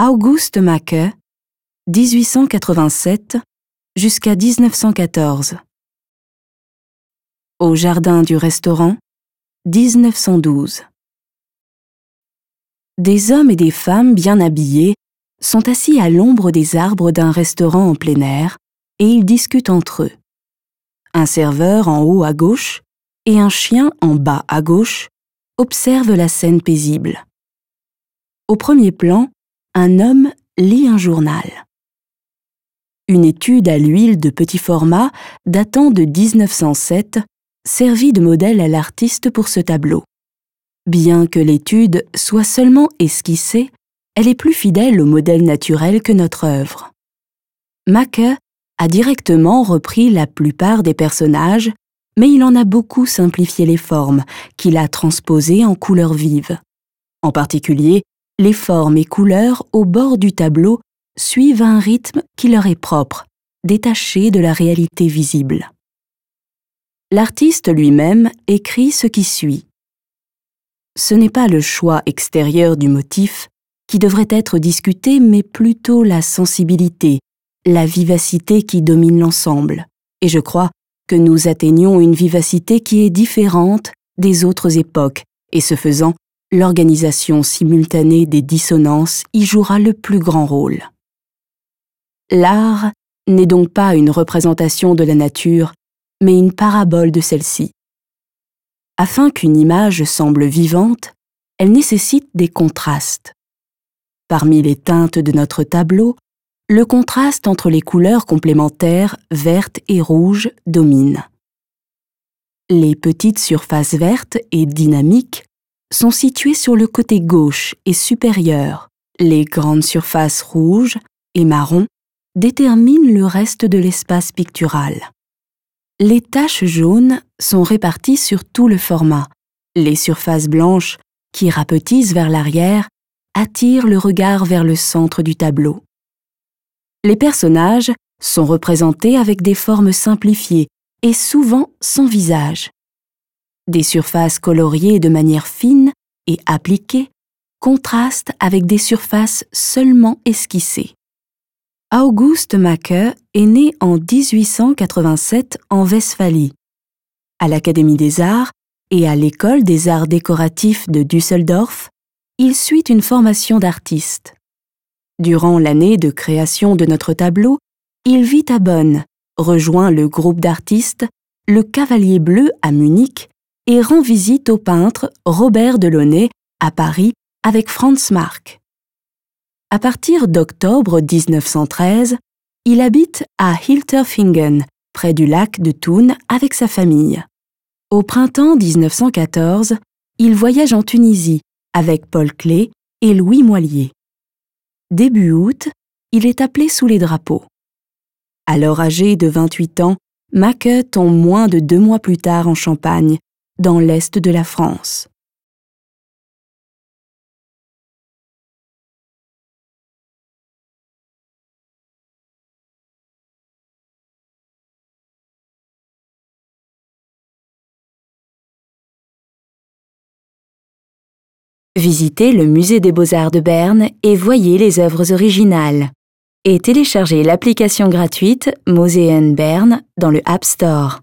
Auguste Macke, 1887 jusqu'à 1914. Au jardin du restaurant, 1912. Des hommes et des femmes bien habillés sont assis à l'ombre des arbres d'un restaurant en plein air et ils discutent entre eux. Un serveur en haut à gauche et un chien en bas à gauche observent la scène paisible. Au premier plan, un homme lit un journal. Une étude à l'huile de petit format datant de 1907 servit de modèle à l'artiste pour ce tableau. Bien que l'étude soit seulement esquissée, elle est plus fidèle au modèle naturel que notre œuvre. Macke a directement repris la plupart des personnages, mais il en a beaucoup simplifié les formes, qu'il a transposées en couleurs vives. En particulier, les formes et couleurs au bord du tableau suivent un rythme qui leur est propre, détaché de la réalité visible. L'artiste lui-même écrit ce qui suit. Ce n'est pas le choix extérieur du motif qui devrait être discuté, mais plutôt la sensibilité, la vivacité qui domine l'ensemble. Et je crois que nous atteignons une vivacité qui est différente des autres époques, et ce faisant, l'organisation simultanée des dissonances y jouera le plus grand rôle. L'art n'est donc pas une représentation de la nature, mais une parabole de celle-ci. Afin qu'une image semble vivante, elle nécessite des contrastes. Parmi les teintes de notre tableau, le contraste entre les couleurs complémentaires vertes et rouges domine. Les petites surfaces vertes et dynamiques sont situées sur le côté gauche et supérieur. Les grandes surfaces rouges et marron déterminent le reste de l'espace pictural. Les taches jaunes sont réparties sur tout le format. Les surfaces blanches, qui rapetissent vers l'arrière, attirent le regard vers le centre du tableau. Les personnages sont représentés avec des formes simplifiées et souvent sans visage des surfaces coloriées de manière fine et appliquée contrastent avec des surfaces seulement esquissées. Auguste Macke est né en 1887 en Westphalie. À l'Académie des Arts et à l'École des Arts décoratifs de Düsseldorf, il suit une formation d'artiste. Durant l'année de création de notre tableau, il vit à Bonn, rejoint le groupe d'artistes Le Cavalier Bleu à Munich et rend visite au peintre Robert Delaunay à Paris avec Franz Marc. À partir d'octobre 1913, il habite à Hilterfingen, près du lac de Thun, avec sa famille. Au printemps 1914, il voyage en Tunisie avec Paul Klee et Louis Moilier. Début août, il est appelé sous les drapeaux. Alors âgé de 28 ans, Macke tombe moins de deux mois plus tard en Champagne dans l'est de la France. Visitez le musée des beaux-arts de Berne et voyez les œuvres originales. Et téléchargez l'application gratuite Moseen Berne dans le App Store.